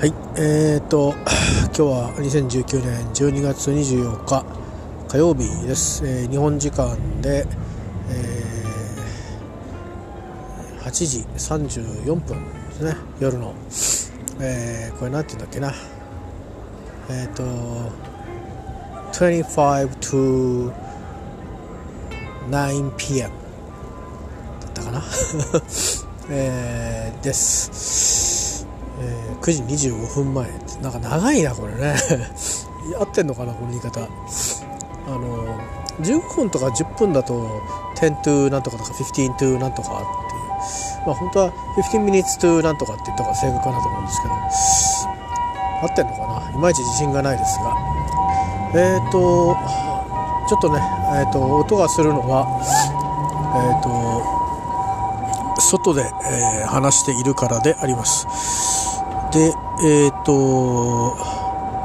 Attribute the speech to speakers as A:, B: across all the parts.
A: はい、えーと、今日は2019年12月24日火曜日です。えー日本時間で、えー8時34分ですね、夜の。えーこれなんて言うんだっけな。えっ、と、25 to 9pm だったかな。えーです、えー9時25分前。ってなんか長いなこれね。合ってんのかなこの言い方。あの15分とか10分だと10 to なんとかとか15 to なんとかっていう。まあ本当は15 minutes to なんとかって言った方が正確かなと思うんですけど。合ってんのかな？いまいち自信がないですが。えっ、とちょっとね、えー、と音がするのはえっ、と外で、えー話しているからであります。えっ、と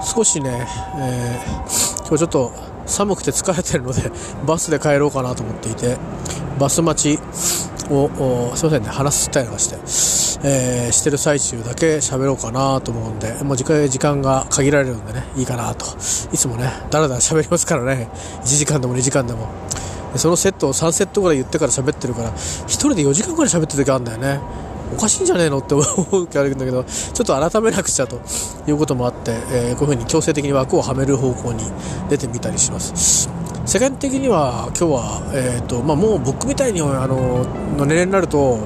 A: 少しね、えー今日ちょっと寒くて疲れてるので バスで帰ろうかなと思っていてバス待ちをすいませんね話すったりなんかして、えーしてる最中だけ喋ろうかなと思うんでもう時間時間が限られるんでねいいかなと。いつもねだらだら喋りますからね。1時間でも2時間でも。そのセットを3セットぐらい言ってから喋ってるから1人で4時間ぐらい喋ってる時あるんだよね。おかしいんじゃねえのって思う時あるんだけどちょっと改めなくちゃということもあって、えーこういうふうに強制的に枠をはめる方向に出てみたりします。世間的には今日は、えーとまあ、もう僕みたいにあのの年齢になると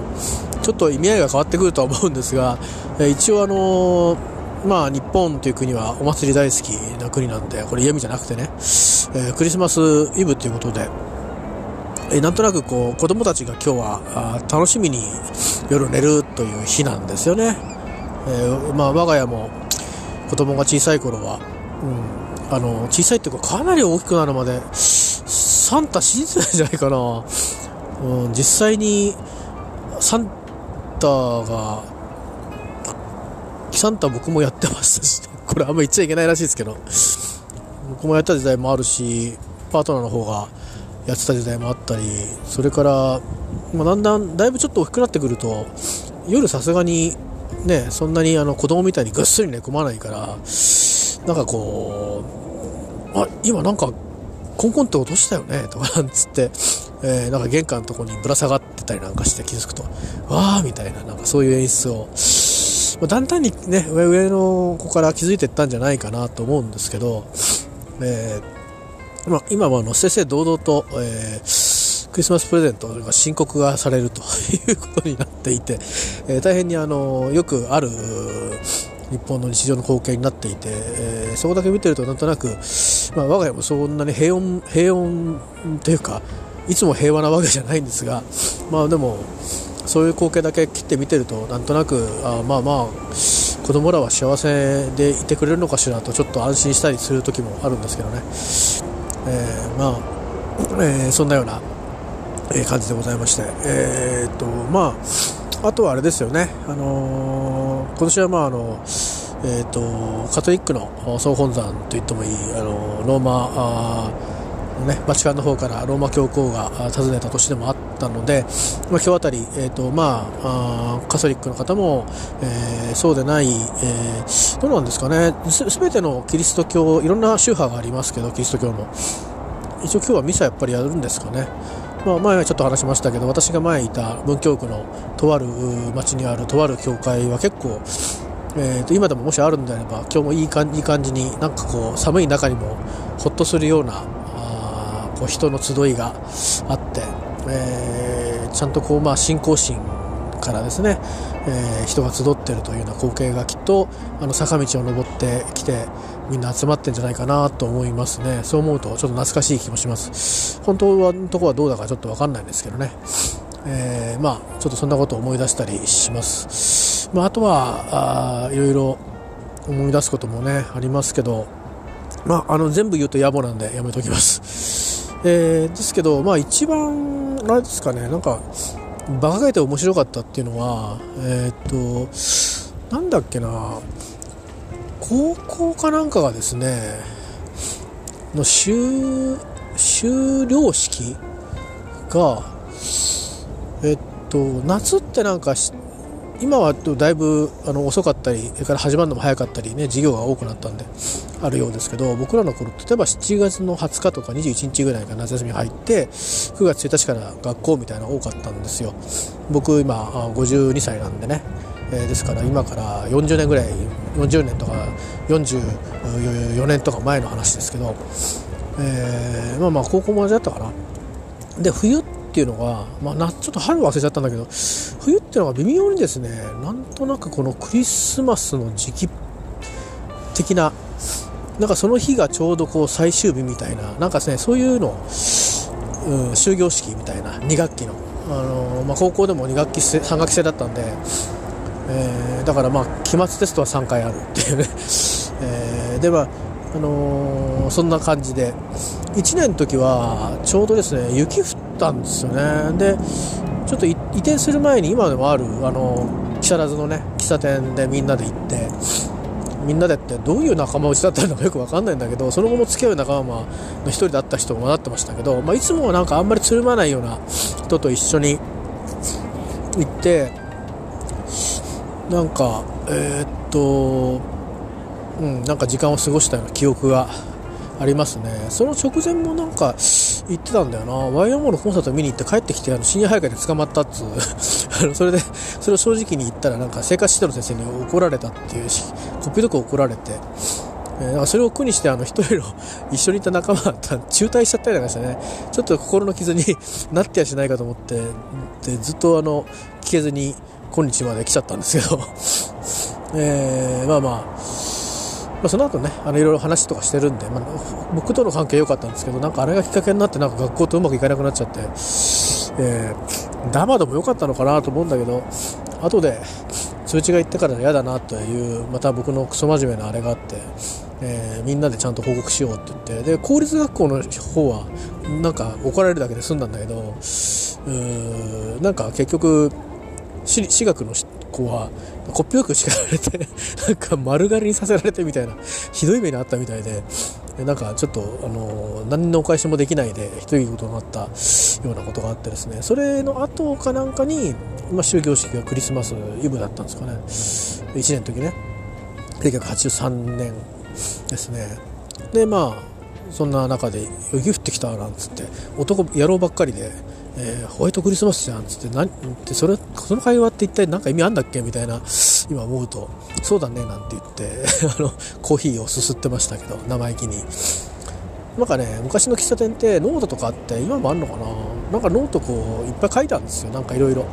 A: ちょっと意味合いが変わってくるとは思うんですが、えー一応あのまあ日本という国はお祭り大好きな国なんでこれ嫌味じゃなくてね、えークリスマスイブということでえなんとなくこう子供たちが今日は楽しみに夜寝るという日なんですよね、えーまあ、我が家も子供が小さい頃は、うん、あの小さいっていうかかなり大きくなるまでサンタ信じてないんじゃないかな、うん、実際にサンタがサンタ僕もやってましたし、これあんま言っちゃいけないらしいですけど僕もやった時代もあるしパートナーの方がやってた時代もあったりそれから、まあ、だんだんだいぶちょっと大きくなってくると夜さすがにねそんなにあの子供みたいにぐっすり寝込まないからなんかこうあ今なんかコンコンって落としたよねとかなんつって、えーなんか玄関のとこにぶら下がってたりなんかして気づくとわーみたいななんかそういう演出をまあだんだんにね上上の子から気づいていったんじゃないかなと思うんですけど、えーま、今はあの正々堂々と、えークリスマスプレゼントが申告がされると いうことになっていて、えー大変にあのよくある日本の日常の光景になっていて、えーそこだけ見てるとなんとなく、まあ、我が家もそんなに平穏平穏というかいつも平和なわけじゃないんですが、まあ、でもそういう光景だけ切って見てるとなんとなくあまあまあ子供らは幸せでいてくれるのかしらとちょっと安心したりする時もあるんですけどね、えーまあ、えーそんなようなえー感じでございまして、えーっとまあ、あとはあれですよね、あのー今年は、まああのえーっとカトリックの総本山と言ってもいい、あのローマね、バチカンの方からローマ教皇が訪ねた年でもあったので、まあ、今日あたり、えーとまあ、あカトリックの方も、えーそうでない、えーどうなんですかね。すべてのキリスト教いろんな宗派がありますけどキリスト教も。一応今日はミサやっぱりやるんですかね、まあ、前はちょっと話しましたけど私が前いた文京区のとある町にあるとある教会は結構、えーと今でももしあるんであれば今日もいい感じいい感じになんかこう寒い中にもほっとするようなこう人の集いがあって、えーちゃんとこう、まあ、信仰心からですね、えー人が集っているというような光景がきっとあの坂道を登ってきてみんな集まってんじゃないかなと思いますね。そう思うとちょっと懐かしい気もします。本当はのところはどうだかちょっと分かんないんですけどね、えーまあちょっとそんなことを思い出したりします、まあ、あとはあいろいろ思い出すこともねありますけどまあ、あの全部言うと野暮なんでやめときます、えーですけど、まあ、一番あれですかねなんか馬鹿げて面白かったっていうのはえーっとなんだっけな高校かなんかがですねの修修了式がえっと夏ってなんかし今はだいぶあの遅かったりそれから始まるのも早かったりね授業が多くなったんであるようですけど僕らの頃例えば7月の20日とか21日ぐらいから夏休み入って9月1日から学校みたいなのが多かったんですよ。僕今52歳なんでね、えー、ですから今から40年ぐらい40年とか44年とか前の話ですけど、えー、まあまあ高校も同じだったかな。で冬っていうのが、まあ、なちょっと春忘れちゃったんだけど冬っていうのが微妙にですねなんとなくこのクリスマスの時期的ななんかその日がちょうどこう最終日みたいななんかねそういうの、うん、終業式みたいな2学期の、あのー、まあ、高校でも2学期3学期制だったんで、えー、だからまあ期末テストは3回あるっていうね、えー、でまああのー、そんな感じで。1年の時はちょうどですね雪降ったんですよね。でちょっと移転する前に今でもあるあの木更津のね喫茶店でみんなで行ってみんなでってどういう仲間内だったのかよく分かんないんだけどその後も付き合う仲間の1人だった人もなってましたけど、まあ、いつもはなんかあんまりつるまないような人と一緒に行ってなんかえー、っとうんなんか時間を過ごしたような記憶がありますね。その直前もなんか行ってたんだよな。YMO のコンサート見に行って帰ってきてあの深夜早会で捕まったっつう。あのそれでそれを正直に言ったらなんか生活指導の先生に怒られたっていうしこっぴどく怒られて、えー、それを苦にしてあの一人の一緒にいた仲間が中退しちゃったりなんかしてね。ちょっと心の傷に なってやしないかと思ってでずっとあの聞けずに今日まで来ちゃったんですけど、えー、まあまあ。まあ、その後ねあのいろいろ話とかしてるんで、まあ、僕との関係良かったんですけどなんかあれがきっかけになってなんか学校とうまくいかなくなっちゃって、えー、ダマでも良かったのかなと思うんだけど後で通知が行ってから嫌だなというまた僕のクソ真面目なあれがあって、えー、みんなでちゃんと報告しようって言ってで公立学校の方はなんか怒られるだけで済んだんだけどうーなんか結局私学の子はこっぴどく叱られて なんか丸刈りにさせられてみたいなひどい目にあったみたいでなんかちょっとあの何のお返しもできないでひどいことになったようなことがあってですね。それの後かなんかに、まあ、終業式がクリスマスイブだったんですかね。1年の時ね。1983年ですね。でまあそんな中で雪降ってきたなんつって男野郎ばっかりでえー、ホワイトクリスマスじゃんっつって何ってそれその会話って一体何か意味あんだっけみたいな今思うとそうだねなんて言って あのコーヒーをすすってましたけど生意気に。なんかね昔の喫茶店ってノートとかあって今もあるのかな？なんかノートこういっぱい書いてあるんですよなんかいろいろ。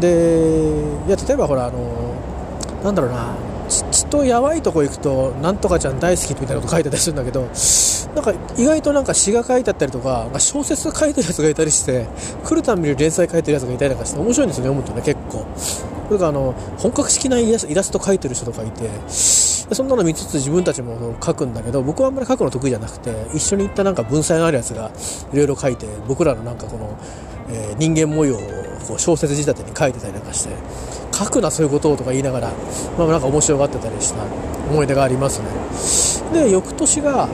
A: でいや例えばほらあのなんだろうな血とやばいとこ行くとなんとかちゃん大好きみたいなこと書いてたりするんだけどなんか意外となんか詩が書いてあったりとか、まあ、小説書いてるやつがいたりして来るたんびに連載書いてるやつがいたりなんかして面白いんですよね読むとね結構。それかあの本格的なイラスト描いてる人とかいてそんなの見つつ自分たちも書くんだけど僕はあんまり書くの得意じゃなくて一緒に行ったなんか文才のあるやつがいろいろ書いて僕らのなんかこの、えー、人間模様をこう小説仕立てに書いてたりなんかして書くなそういうことをとか言いながら、まあ、なんか面白がってたりした思い出がありますね。で翌年が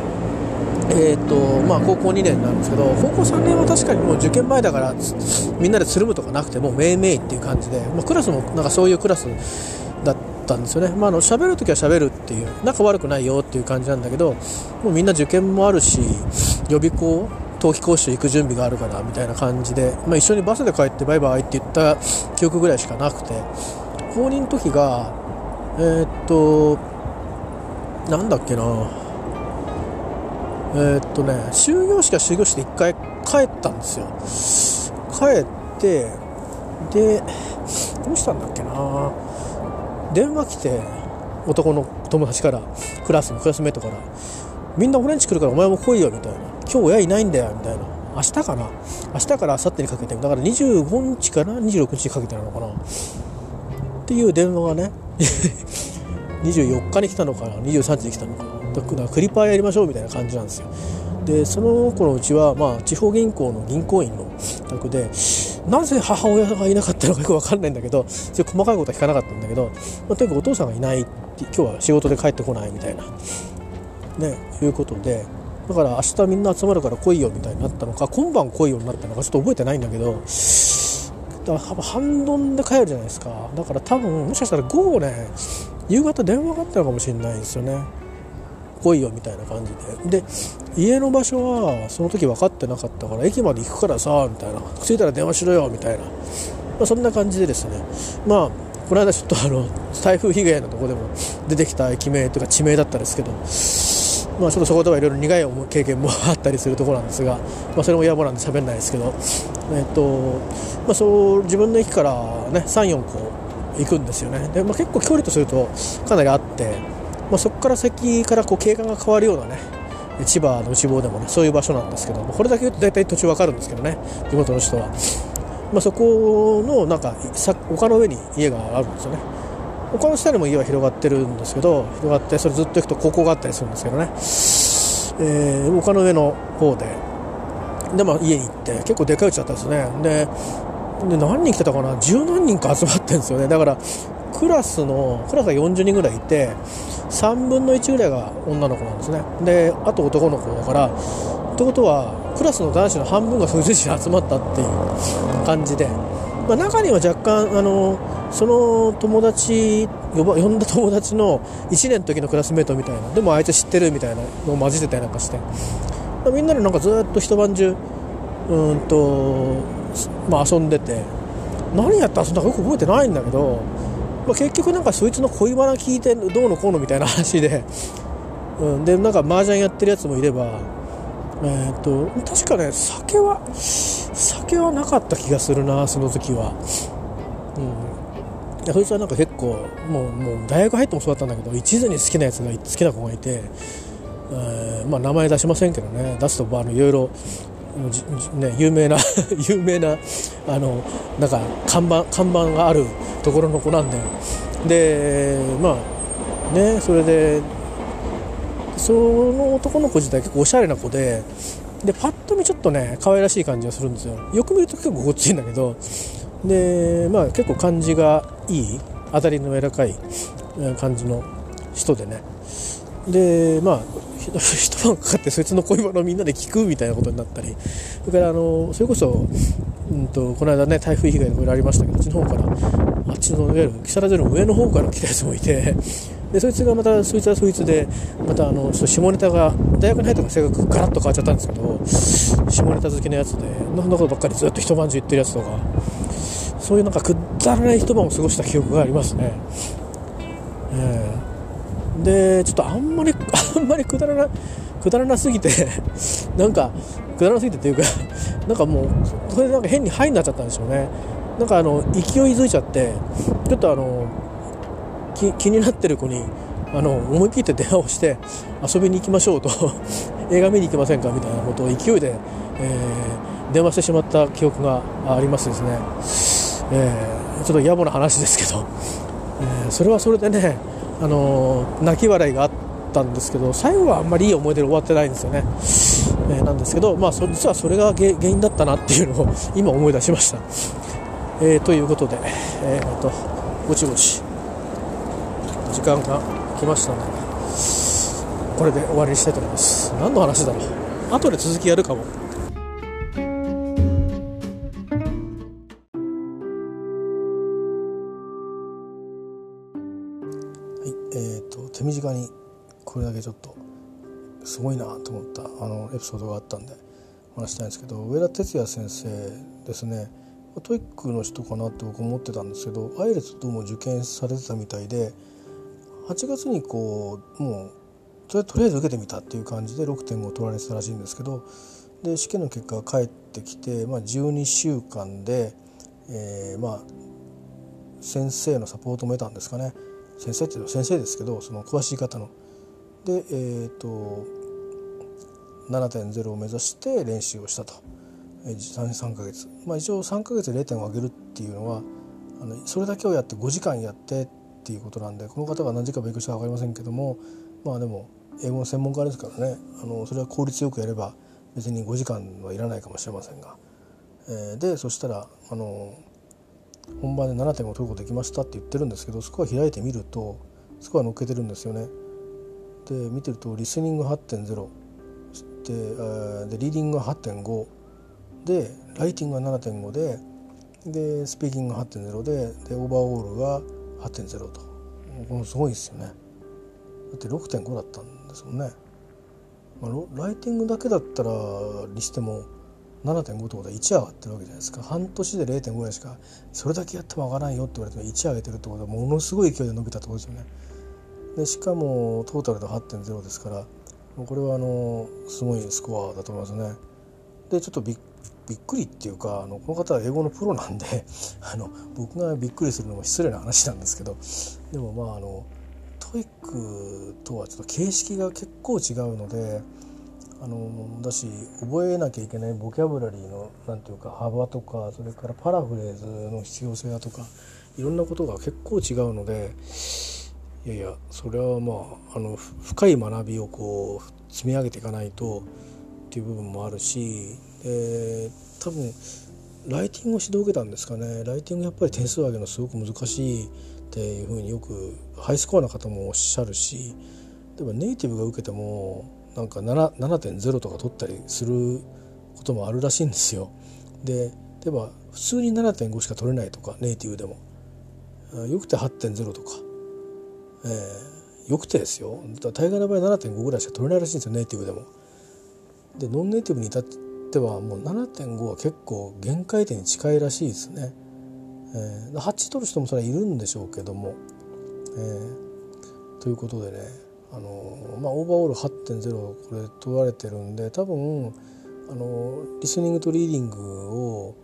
A: えーとまあ、高校2年なんですけど高校3年は確かにもう受験前だからみんなでつるむとかなくてもうめいめいっていう感じで、まあ、クラスもなんかそういうクラスだったんですよね、まあ、あの喋るときは喋るっていう仲悪くないよっていう感じなんだけどもうみんな受験もあるし予備校冬季講習行く準備があるからみたいな感じで、まあ、一緒にバスで帰ってバイバイって言った記憶ぐらいしかなくて高2の時がえー、っとなんだっけな。えー、っとね終業式は終業式で1回帰ったんですよ。帰ってでどうしたんだっけな。電話来て男の友達からクラスのクラスメートからみんな俺んち来るからお前も来いよみたいな。今日親いないんだよみたいな。明日かな？明日から明後日にかけて。だから25日から26日にかけてなのかな。っていう電話がね 24日に来たのかな？23日に来たのかな？だからクリパーやりましょうみたいな感じなんですよ。でその子のうちは、まあ、地方銀行の銀行員の宅でなぜ母親がいなかったのかよく分かんないんだけど細かいことは聞かなかったんだけど、まあ、とにかくお父さんがいないって今日は仕事で帰ってこないみたいな。ねいうことでだから明日みんな集まるから来いよみたいになったのか今晩来いよになったのかちょっと覚えてないんだけどだから半ドンで帰るじゃないですか。だから多分もしかしたら午後ね夕方電話があったのかもしれないですよね。来いよみたいな感じで。で家の場所はその時分かってなかったから駅まで行くからさみたいな。着いたら電話しろよみたいな、まあ、そんな感じでですね。まあこの間ちょっとあの台風被害のとこでも出てきた駅名というか地名だったんですけどまあちょっとそこではいろいろ苦い経験もあったりするところなんですが、まあ、それも野暮なんで喋んないですけど、えっとまあ、そう自分の駅からね34個行くんですよね。で、まあ、結構距離とするとかなりあって、まあ、そこから先からこう景観が変わるようなね千葉の内房でもねそういう場所なんですけどこれだけ言うと大体途中わかるんですけどね地元の人は、まあ、そこのなんか丘の上に家があるんですよね。他の下にも家は広がってるんですけど広がってそれずっと行くと高校があったりするんですけどね、えー、丘の上の方で。で、まあ、家に行って結構でかいうちだったんですね。でで何人来てたかな？十何人か集まってるんですよね。だからクラスのクラスが40人ぐらいいて3分の1ぐらいが女の子なんですね。であと男の子だからってことはクラスの男子の半分がそういう人集まったっていう感じで、まあ、中には若干あのその友達呼ば呼んだ友達の1年の時のクラスメートみたいなでもあいつ知ってるみたいなのを混じってたりなんかして、みんなでなんかずっと一晩中うんとまあ、遊んでて。何やったらそんなよく覚えてないんだけど、まあ、結局なんかそいつの恋バナ聞いてどうのこうのみたいな話で、うん、でなんか麻雀やってるやつもいればえーと、確かね酒は酒はなかった気がするなその時は、うん、そいつはなんか結構もうもう大学入ってもそうだったんだけど一途に好きなやつが好きな子がいて、えー、まあ、名前出しませんけどね出すとあのいろいろね、有名な 有名なあのなんか看板看板があるところの子なんで。でまあねそれでその男の子自体結構おしゃれな子ででパッと見ちょっとね可愛らしい感じがするんですよ。よく見ると結構ごっついんだけど。でまあ結構感じがいい当たりの柔らかい感じの人でね。でまあ 一晩かかってそいつの恋バナをみんなで聞くみたいなことになったり。それからあのそれこそ、うんと、この間ね台風被害のこれありましたけどあっちの方からあっちのいわゆる木更津の上の方から来たやつもいて。でそいつがまたそいつはそいつでまたあのちょっと下ネタが大学に入ったから性格ガラッと変わっちゃったんですけど下ネタ好きなやつでそんなことばっかりずっと一晩中言ってるやつとかそういうなんかくだらない一晩を過ごした記憶がありますね。えーでちょっとあんまり あんまりくだらなくだらなすぎて なんかくだらなすぎてっていうか なんかもうそれでなんか変にハイになっちゃったんでしょうねなんかあの勢いづいちゃってちょっとあの気になってる子にあの思い切って電話をして遊びに行きましょうと 映画見に行きませんかみたいなことを勢いで、えー、電話してしまった記憶がありますですね、えー、ちょっと野暮な話ですけど、えー、それはそれでねあの泣き笑いがあったんですけど最後はあんまりいい思い出で終わってないんですよね、え、なんですけど、まあ、実はそれが原因だったなっていうのを 今思い出しました、え、ということで、えー、とぼちぼち時間が来ましたのでこれで終わりにしたいと思います。何の話だろう？後で続きやるかも。手短にこれだけちょっとすごいなと思ったあのエピソードがあったんで話したいんですけど上田哲也先生ですね。 TOEIC の人かなって僕思ってたんですけど IELTS どうも受験されてたみたいで8月にこうもうとりあえず受けてみたっていう感じで6.5取られてたらしいんですけどで試験の結果が返ってきて、まあ、12週間で、えー、まあ先生のサポートも得たんですかね。先生っていうのは先生ですけどその詳しい方の。でえっ、ー、と7.0を目指して練習をしたと。3, 3ヶ月。まあ一応3ヶ月で0点を上げるっていうのはあのそれだけをやって5時間やってっっていうことなんでこの方が何時間勉強したか分かりませんけどもまあでも英語の専門家ですからね。あのそれは効率よくやれば別に5時間はいらないかもしれませんが、えー、でそしたらあの本番で7.5取ることできましたって言ってるんですけどそこは開いてみるとスコア乗っけてるんですよね。で見てるとリスニング8.0ででリーディングが8.5でライティングが7.5ででスピーキングが8.0ででオーバーオールが8.0と。このすごいですよね。だって6.5だったんですもんね、まあ、ライティングだけだったらにしても7.5ってことは1上がってるわけじゃないですか。半年で0.5ぐらいしかそれだけやっても上がらないよって言われても1上げてるってことはものすごい勢いで伸びたってことですよね。でしかもトータルで8.0ですからこれはあのすごいスコアだと思いますね。でちょっとびっびっくりっていうかあのこの方は英語のプロなんで あの僕がびっくりするのも失礼な話なんですけどでもまああのTOEIC とはちょっと形式が結構違うのであのだし覚えなきゃいけないボキャブラリーのなんていうか幅とかそれからパラフレーズの必要性だとかいろんなことが結構違うのでいやいやそれはまああの深い学びをこう積み上げていかないとっていう部分もあるしで多分ライティングを指導を受けたんですかねライティングやっぱり点数を上げるのすごく難しいっていうふうによくハイスコアな方もおっしゃるしでもネイティブが受けてもなんか7.0とか取ったりすることもあるらしいんですよ。で例えば普通に7.5しか取れないとかネイティブでもよくて8.0とか、えー、よくてですよ大概の場合7.5ぐらいしか取れないらしいんですよネイティブでも。でノンネイティブに至ってはもう7.5は結構限界点に近いらしいですね。えー、8取る人もそれはいるんでしょうけども。えー、ということでねあのまあ、オーバーオール8.0これ問われてるんで多分あのリスニングとリーディングを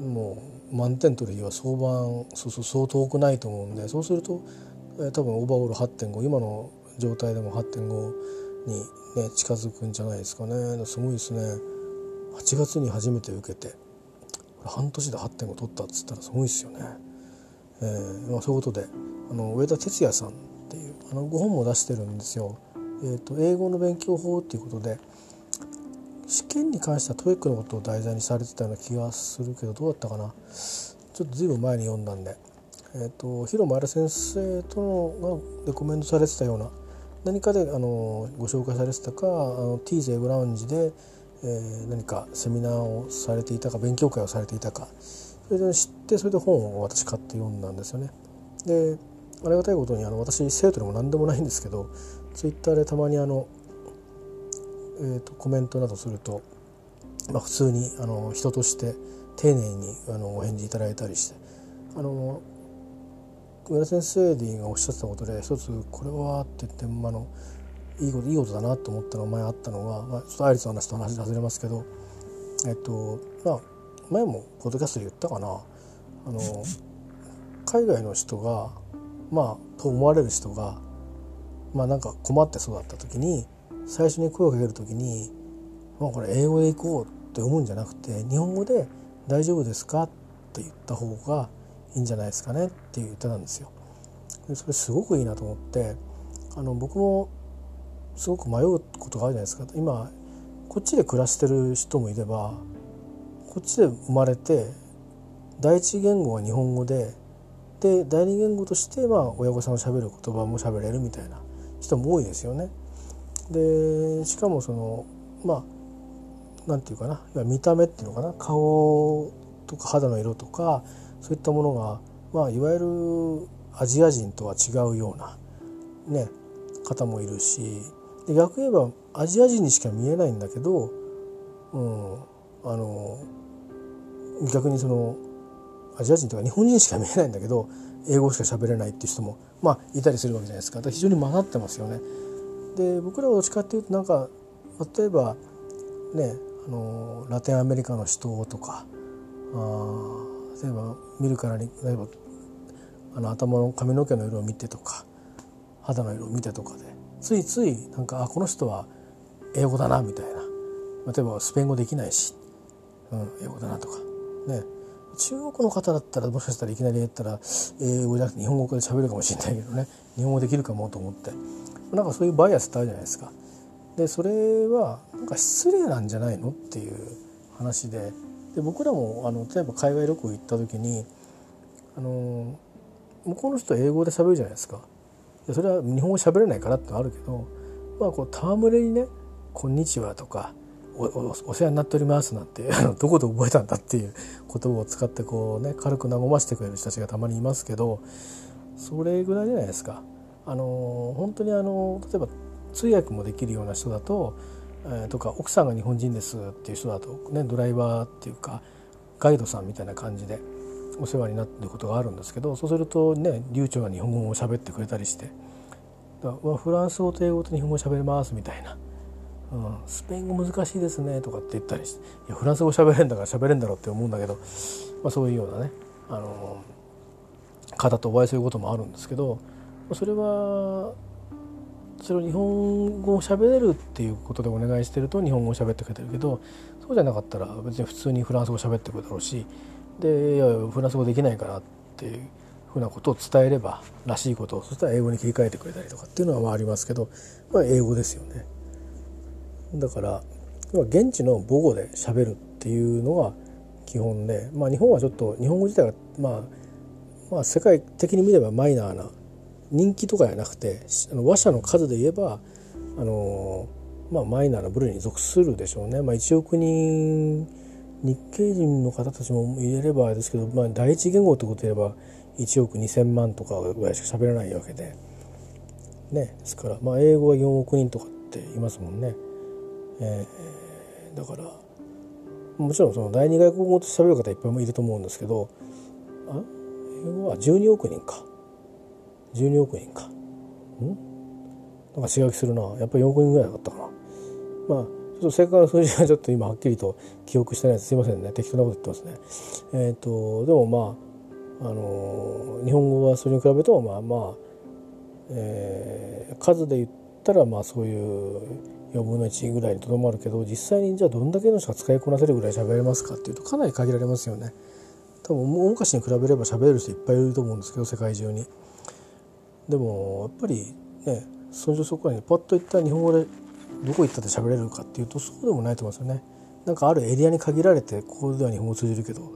A: もう満点取る日は相場そうそうそう遠くないと思うんでそうすると、えー、多分オーバーオール8.5今の状態でも8.5に、ね、近づくんじゃないですかねすごいですね8月に初めて受けて半年で8.5取ったっつったらすごいですよね。えーまあ、そういうことであの上田哲也さんっていうあのご本も出してるんですよ。えーと、英語の勉強法っていうことで試験に関しては TOEIC のことを題材にされてたような気がするけどどうだったかな？ちょっと随分前に読んだんで、えーと、ヒロ前田先生とのがレコメンドされてたような何かであのご紹介されてたかあの T ーグラウンジで、えー、何かセミナーをされていたか勉強会をされていたかそれで知ってそれで本を私買って読んだんですよね。でありがたいことにあの私生徒でも何でもないんですけどツイッターでたまにあの、えーと、コメントなどすると、まあ、普通にあの人として丁寧にあのお返事いただいたりしてあの上田先生がおっしゃってたことで一つこれはって言って、まあのいいこといいことだなと思ったの前あったのが、まあ、ちょっとアイリスの話と話外れますけどえっとまあ前もポッドキャストで言ったかなあの海外の人がまあと思われる人がまあなんか困ってそうだった時に最初に声をかける時に「まあ、これ英語で行こう」って思うんじゃなくて日本語で「大丈夫ですか?」って言った方がいいんじゃないですかねっていう歌なんですよ。でそれすごくいいなと思ってあの僕もすごく迷うことがあるじゃないですか今こっちで暮らしてる人もいればこっちで生まれて第一言語は日本語でで第二言語としては親御さんのしゃべる言葉もしゃべれるみたいな人も多いですよね。でしかもそのまあなんていうかな見た目っていうのかな顔とか肌の色とかそういったものが、まあ、いわゆるアジア人とは違うような、ね、方もいるしで逆に言えばアジア人にしか見えないんだけど、うん、あの逆にそのアジア人とか日本人しか見えないんだけど英語しか喋れないっていう人もまあいたりするわけじゃないですかだから非常に混ざってますよね。で僕らはどっちかっていうとなんか例えばねあのラテンアメリカの人とかあ例えば見るからに例えばあの頭の髪の毛の色を見てとか肌の色を見てとかでついついなんかあこの人は英語だなみたいな。例えばスペイン語できないし、うん、英語だなとか。ね。中国の方だったらもしかしたらいきなり言ったら英語じゃなくて日本語で喋るかもしれないけどね。日本語できるかもと思って。なんかそういうバイアスってあるじゃないですか。でそれはなんか失礼なんじゃないの？っていう話でで僕らもあの例えば海外旅行行った時にあの向こうの人は英語で喋るじゃないですか。でそれは日本語喋れないからってあるけどまあこう戯れにね「こんにちは」とか「おお世話になっております」なんてどこで覚えたんだっていう言葉を使ってこうね軽く和ましてくれる人たちがたまにいますけどそれぐらいじゃないですか。あの本当にあの例えば通訳もできるような人だと、えー、とか奥さんが日本人ですっていう人だと、ね、ドライバーっていうかガイドさんみたいな感じでお世話になってることがあるんですけどそうするとね流暢な日本語を喋ってくれたりしてだフランス語と英語と日本語喋れますみたいな、うん、スペイン語難しいですねとかって言ったりしていやフランス語喋れんだから喋れんだろうって思うんだけど、まあ、そういうようなねあの方とお会いすることもあるんですけどそれはそれを日本語を喋れるっていうことでお願いしてると日本語を喋ってくれてるけどそうじゃなかったら別に普通にフランス語喋ってくるだろうしでいやフランス語できないからっていうふうなことを伝えればらしいことをそしたら英語に切り替えてくれたりとかっていうのはまあありますけど、まあ、英語ですよね。だから現地の母語で喋るっていうのが基本で、まあ、日本はちょっと日本語自体が、まあ、まあ世界的に見ればマイナーな人気とかじゃなくてあの話者の数で言えばあの、まあ、マイナーな部類に属するでしょうね。まあ、1億人日系人の方たちも入れればですけど、まあ、第一言語ってことで言えば1億2,000万とかぐらいしか喋らないわけで、ね、ですから、まあ、英語は4億人とかって言いますもんね。えー、だからもちろんその第二外国語と喋る方いっぱいもいると思うんですけどあ英語は12億人か12億人か。ん？なんかするな。やっぱり4億人ぐらいだったかな。まあちょっと正確な数字はちょっと今はっきりと記憶してないです。すいませんね。適当なこと言ってますね。えっ、ー、とでもまああの日本語はそれに比べるとまあまあ、えー、数で言ったらまあそういう4分の1ぐらいにとどまるけど実際にじゃあどんだけの人が使いこなせるぐらい喋れますかっていうとかなり限られますよね。多分大昔に比べれば喋れる人いっぱいいると思うんですけど世界中に。でもやっぱりねそのそこらにパッと言った日本語でどこ行ったって喋れるかっていうとそうでもないと思うんですよね。なんかあるエリアに限られてここでは日本語通じるけど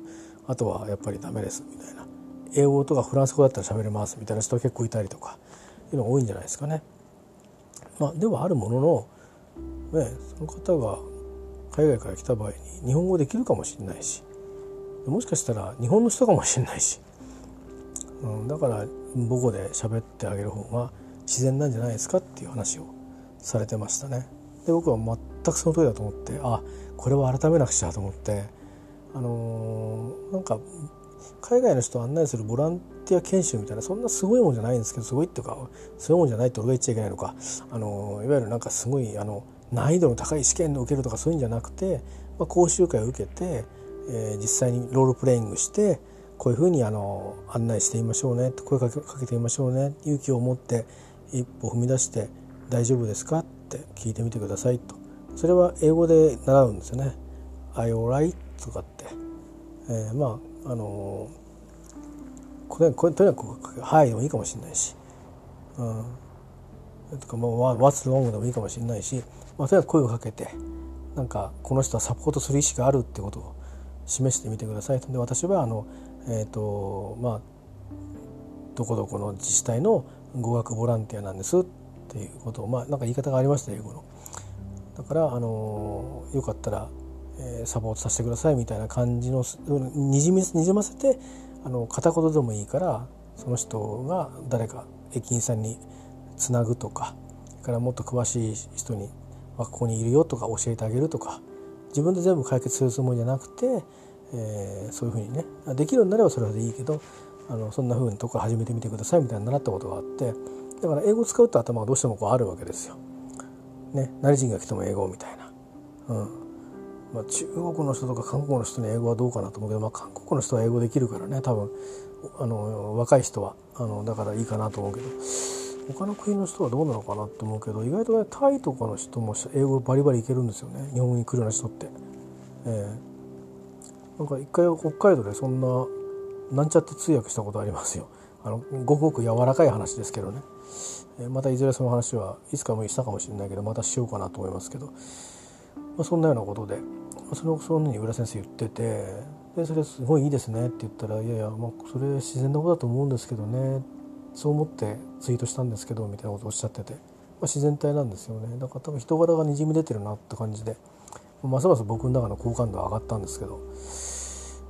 A: あとはやっぱりダメですみたいな英語とかフランス語だったら喋れますみたいな人は結構いたりとかいうのが多いんじゃないですかね。まあ、ではあるものの、ね、その方が海外から来た場合に日本語できるかもしれないしもしかしたら日本の人かもしれないし、うん、だから母語で喋ってあげる方が自然なんじゃないですかっていう話をされてましたね。で僕は全くその通りだと思ってあこれは改めなくちゃと思ってあのー、なんか海外の人を案内するボランティア研修みたいなそんなすごいもんじゃないんですけどすごいっていうかすごいもんじゃないって俺が言っちゃいけないのかあのいわゆるなんかすごいあの難易度の高い試験を受けるとかそういうんじゃなくて、まあ、講習会を受けて、えー、実際にロールプレイングしてこういうふうにあの案内してみましょうね声かけかけてみましょうね勇気を持って一歩踏み出して大丈夫ですかって聞いてみてくださいと。それは英語で習うんですよね「I alright」とかって、えー、まああのこれこれとにかく「はい」でもいいかもしれないし、うん、とか、まあ「What's wrong」でもいいかもしれないし、まあ、とにかく声をかけてなんかこの人はサポートする意思があるってことを示してみてください。で私はあのえ、ー、とまあどこどこの自治体の語学ボランティアなんですっていうことをまあなんか言い方がありました英語の。だからあのよかったら、えー、サポートさせてくださいみたいな感じのにじみにじませてあの片言でもいいからその人が誰か駅員さんにつなぐとかそれからもっと詳しい人にここにいるよとか教えてあげるとか自分で全部解決するつもりじゃなくて、えー、そういうふうにねできるようになればそれでいいけどあのそんなふうにとこか始めてみてくださいみたいに習ったことがあってだから英語使うと頭がどうしてもこうあるわけですよ。ね、何人が来ても英語みたいな。うんまあ、中国の人とか韓国の人に英語はどうかなと思うけど、まあ、韓国の人は英語できるからね多分あの若い人はあのだからいいかなと思うけど他の国の人はどうなのかなと思うけど意外とねタイとかの人も英語バリバリいけるんですよね日本に来るような人って。えー、なんか一回北海道でそんななんちゃって通訳したことありますよ。あのごくごく柔らかい話ですけどね。またいずれその話はいつかもしたかもしれないけどまたしようかなと思いますけど、まあ、そんなようなことでそのそのに浦先生言っててでそれすごいいいですねって言ったら「いやいや、まあ、それ自然なことだと思うんですけどね。そう思ってツイートしたんですけど」みたいなことをおっしゃってて、まあ、自然体なんですよね。だから多分人柄がにじみ出てるなって感じで、ますます僕の中の好感度は上がったんですけど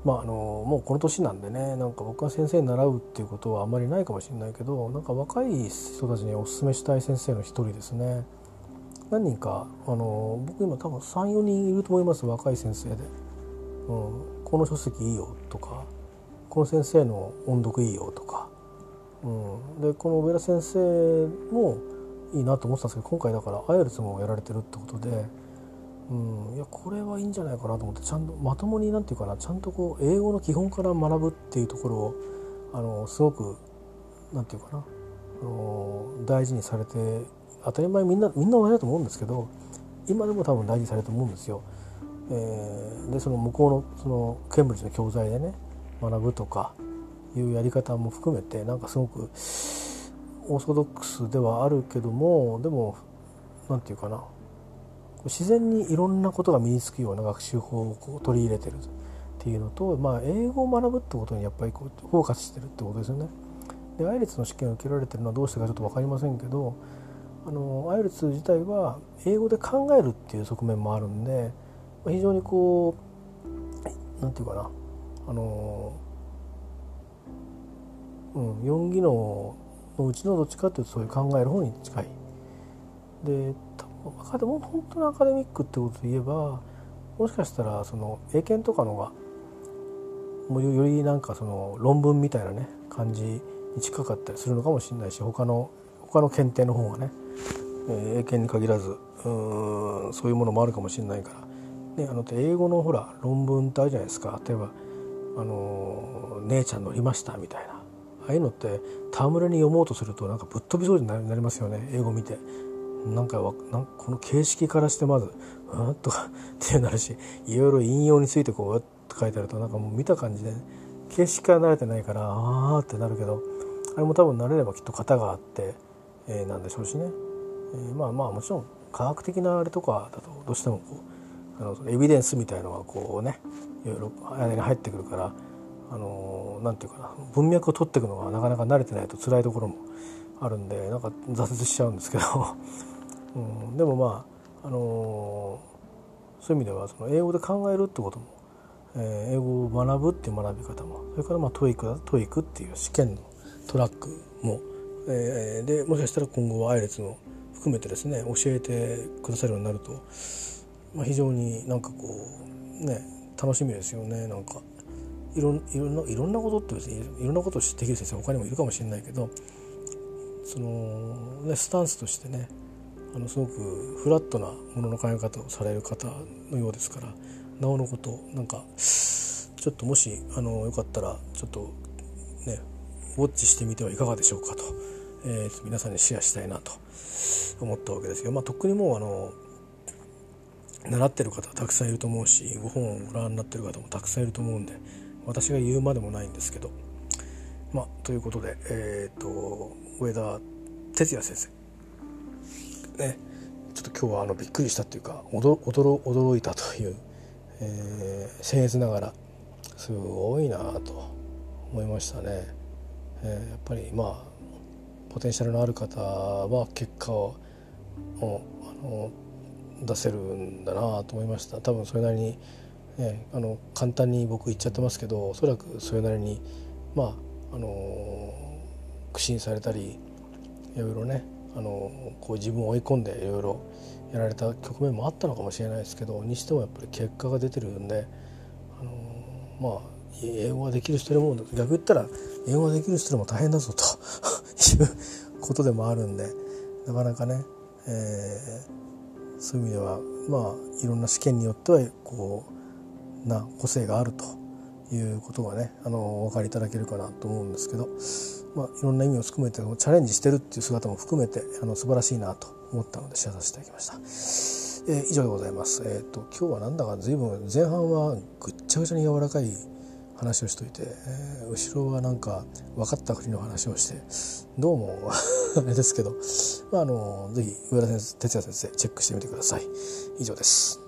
A: まああのもうこの年なんでねなんか僕が先生に習うっていうことはあんまりないかもしれないけどなんか若い人たちにおすすめしたい先生の一人ですね。何人かあの僕今多分34人いると思います若い先生で、うん、この書籍いいよとかこの先生の音読いいよとか、うん、でこの上田先生もいいなと思ってたんですけど今回だからアイエルツもやられてるってことで、うん、いやこれはいいんじゃないかなと思ってちゃんとまともになんていうかなちゃんとこう英語の基本から学ぶっていうところをあのすごくなんていうかなあの大事にされて当たり前みんなみんな同じだと思うんですけど今でも多分大事にされると思うんですよ。えー、でその向こうのそのケンブリッジの教材でね学ぶとかいうやり方も含めてなんかすごくオーソドックスではあるけどもでも何て言うかな自然にいろんなことが身につくような学習法を取り入れてるっていうのと、まあ、英語を学ぶってことにやっぱりこうフォーカスしてるってことですよね。でアイレツの試験を受けられてるのはどうしてかちょっと分かりませんけどあのアイレツ自体は英語で考えるっていう側面もあるんで非常にこう何て言うかなあの、うん、4技能のうちのどっちかっていうとそういう考える方に近い。で本当のアカデミックってことで言えばもしかしたらその英検とかのがもうよりなんかその論文みたいなね感じに近かったりするのかもしれないし他の他の検定の方がね、英検に限らずうんそういうものもあるかもしれないから、ね、あの英語のほら論文ってあるじゃないですか。例えば「あの姉ちゃん乗りました」みたいな。ああいうのって戯れに読もうとするとなんかぶっ飛びそうになりますよね。英語見て。なんかなんこの形式からしてまず「うん?」とかってなるしいろいろ引用についてこうって書いてあるとなんかもう見た感じで形式から慣れてないからああってなるけどあれも多分慣れればきっと型があって、えー、なんでしょうしね、えー、まあまあもちろん科学的なあれとかだとどうしてもこうあのエビデンスみたいのがこうねいろいろ間に入ってくるからあのなんていうかな文脈を取っていくのがなかなか慣れてないと辛いところもあるんでなんか挫折しちゃうんですけど、うん、でもまあ、あのー、そういう意味ではその英語で考えるってことも、えー、英語を学ぶっていう学び方もそれからまあ TOEIC TOEIC っていう試験のトラックも、えー、でもしかしたら今後はアイレツも含めてですね教えてくださるようになると、まあ、非常になんかこうね楽しみですよね。なんかいろいろんないろんなことって別にいろんなことを知ってきる先生他にもいるかもしれないけどその、ね、スタンスとしてねあのすごくフラットなものの考え方をされる方のようですからなおのことなんかちょっともしあのよかったらちょっとねウォッチしてみてはいかがでしょうかと、えー、皆さんにシェアしたいなと思ったわけですよ。まあ、とっくにもうあの習ってる方たくさんいると思うしご本をご覧になってる方もたくさんいると思うんで私が言うまでもないんですけどまあということでえっ、ー、と上田哲也先生ねちょっと今日はあのびっくりしたっていうか驚驚いたという、えー、僭越ながらすごいなと思いましたね。えー、やっぱりまあポテンシャルのある方は結果をあの出せるんだなと思いました多分それなりに、ね、あの簡単に僕言っちゃってますけどおそらくそれなりにまああの苦心されたりいろいろねあのこう自分を追い込んでいろいろやられた局面もあったのかもしれないですけどにしてもやっぱり結果が出てるんであのまあ英語ができる人でも逆言ったら英語ができる人でも大変だぞと いうことでもあるんでなかなかね、えー、そういう意味ではまあいろんな試験によってはこうな個性があるということがねあのお分かりいただけるかなと思うんですけど、まあ、いろんな意味を含めてチャレンジしてるっていう姿も含めてあの素晴らしいなと思ったのでシェアさせていただきました。えー、以上でございます。え、ー、と今日はなんだか随分前半はぐっちゃぐちゃに柔らかい話をしといて、えー、後ろはなんか分かったふりの話をしてどうも あれですけど、まあ、あのぜひ上田先生哲也先生チェックしてみてください以上です